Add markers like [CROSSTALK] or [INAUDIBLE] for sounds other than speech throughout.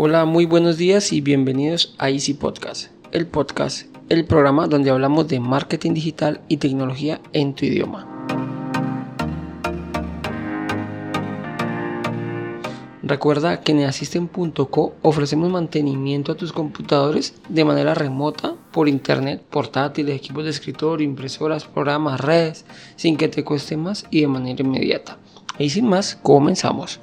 Hola, muy buenos días y bienvenidos a Easy Podcast, el podcast, el programa donde hablamos de marketing digital y tecnología en tu idioma. Recuerda que en Assistant.co ofrecemos mantenimiento a tus computadores de manera remota por internet, portátiles, equipos de escritorio, impresoras, programas, redes, sin que te cueste más y de manera inmediata. Y sin más, comenzamos.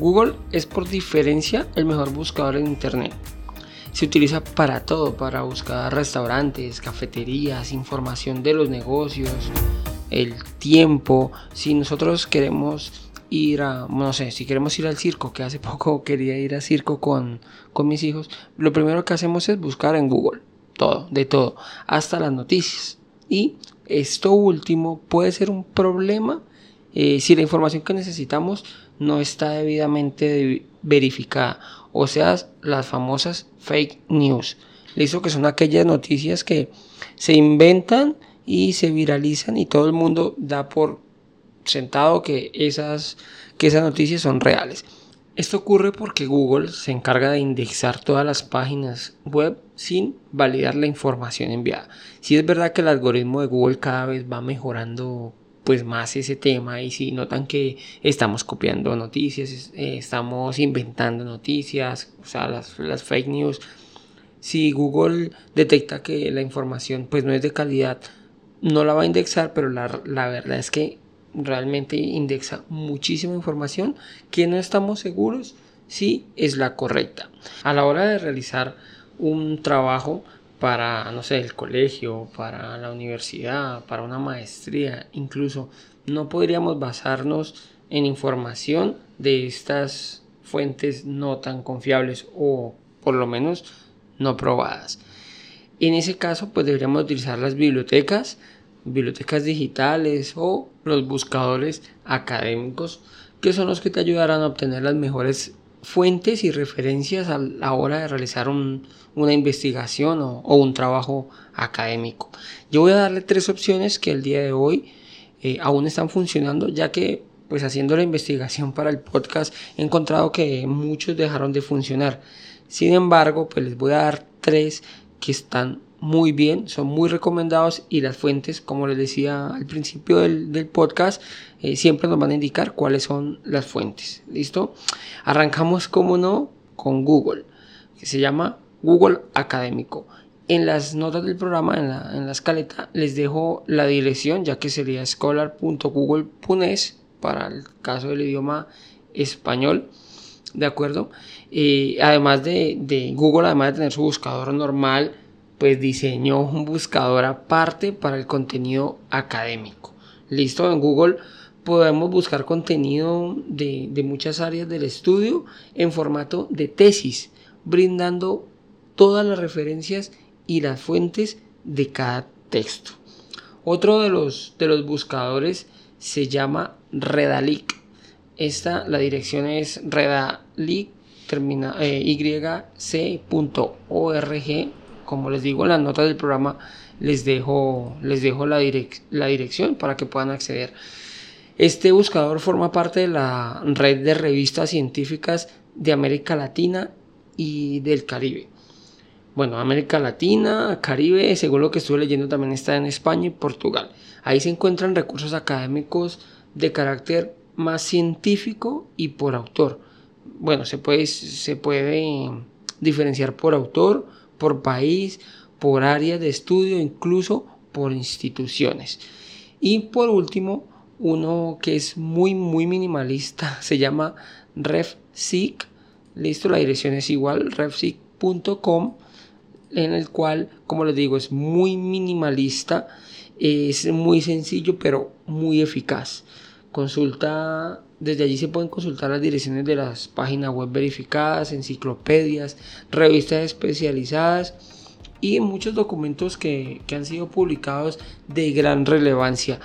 Google es por diferencia el mejor buscador en Internet. Se utiliza para todo, para buscar restaurantes, cafeterías, información de los negocios, el tiempo. Si nosotros queremos ir a, no sé, si queremos ir al circo, que hace [LAUGHS] poco quería ir al circo con, con mis hijos, lo primero que hacemos es buscar en Google todo, de todo, hasta las noticias. Y esto último puede ser un problema eh, si la información que necesitamos no está debidamente verificada, o sea, las famosas fake news. Listo, que son aquellas noticias que se inventan y se viralizan y todo el mundo da por sentado que esas, que esas noticias son reales. Esto ocurre porque Google se encarga de indexar todas las páginas web sin validar la información enviada. Si es verdad que el algoritmo de Google cada vez va mejorando pues más ese tema y si notan que estamos copiando noticias, eh, estamos inventando noticias, o sea, las, las, fake news, si Google detecta que la información pues no es de calidad, no la va a indexar, pero la, la verdad es que realmente indexa muchísima información que no estamos seguros si es la correcta. A la hora de realizar un trabajo, para, no sé, el colegio, para la universidad, para una maestría, incluso no podríamos basarnos en información de estas fuentes no tan confiables o por lo menos no probadas. En ese caso, pues deberíamos utilizar las bibliotecas, bibliotecas digitales o los buscadores académicos, que son los que te ayudarán a obtener las mejores fuentes y referencias a la hora de realizar una investigación o, un trabajo académico. Yo voy a darle tres opciones que el día de hoy eh, aún están funcionando, ya que pues haciendo la investigación para el podcast he encontrado que muchos dejaron de funcionar. Sin embargo, pues les voy a dar tres que están muy bien, son muy recomendados y las fuentes, como les decía al principio del, podcast, eh, siempre nos van a indicar cuáles son las fuentes. ¿Listo? Arrancamos, como no, con Google, que se llama Google Académico. En las notas del programa, en la, en la escaleta, les dejo la dirección, ya que sería scholar.google.es para el caso del idioma español. ¿De acuerdo? Eh, además de, de Google, además de tener su buscador normal, pues diseñó un buscador aparte para el contenido académico. Listo, en Google podemos buscar contenido de, muchas áreas del estudio en formato de tesis, brindando todas las referencias y las fuentes de cada texto. Otro de los, de los buscadores se llama Redalic. Esta, la dirección es redalic, termina, yc.org como les digo en las notas del programa, les dejo, les dejo la, la dirección para que puedan acceder. Este buscador forma parte de la red de revistas científicas de América Latina y del Caribe. Bueno, América Latina, Caribe, según lo que estuve leyendo, también está en España y Portugal. Ahí se encuentran recursos académicos de carácter más científico y por autor. Bueno, se puede, se puede diferenciar por autor, por país, por área de estudio, incluso por instituciones. Y por último, uno que es muy, muy minimalista, [LAUGHS] se llama RefSeek. Listo, la dirección es igual, refseek.com, en el cual, como les digo, es muy minimalista, es muy sencillo, pero muy eficaz. Consulta, desde allí se pueden consultar las direcciones de las páginas web verificadas, enciclopedias, revistas especializadas y muchos documentos que, han sido publicados de gran relevancia.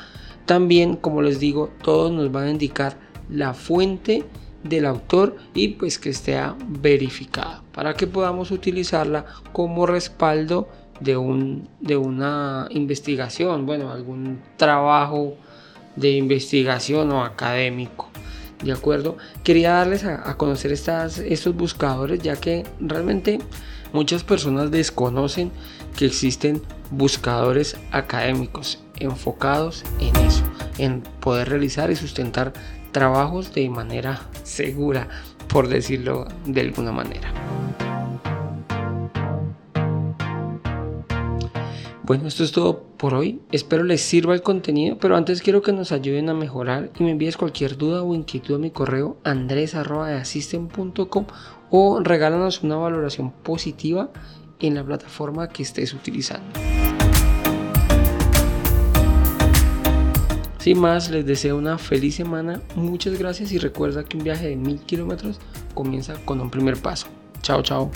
También, como les digo, todos nos van a indicar la fuente del autor y pues que esté verificada para que podamos utilizarla como respaldo de, un, de una investigación, bueno, algún trabajo de investigación o académico. ¿De acuerdo? Quería darles a, conocer estas, estos buscadores ya que realmente muchas personas desconocen que existen buscadores académicos enfocados en eso, en poder realizar y sustentar trabajos de manera segura, por decirlo de alguna manera. Bueno, esto es todo por hoy. Espero les sirva el contenido, pero antes quiero que nos ayuden a mejorar y me envíes cualquier duda o inquietud a mi correo andres.com o regálanos una valoración positiva en la plataforma que estés utilizando. Sin más, les deseo una feliz semana, muchas gracias y recuerda que un viaje de mil kilómetros comienza con un primer paso. Chao, chao.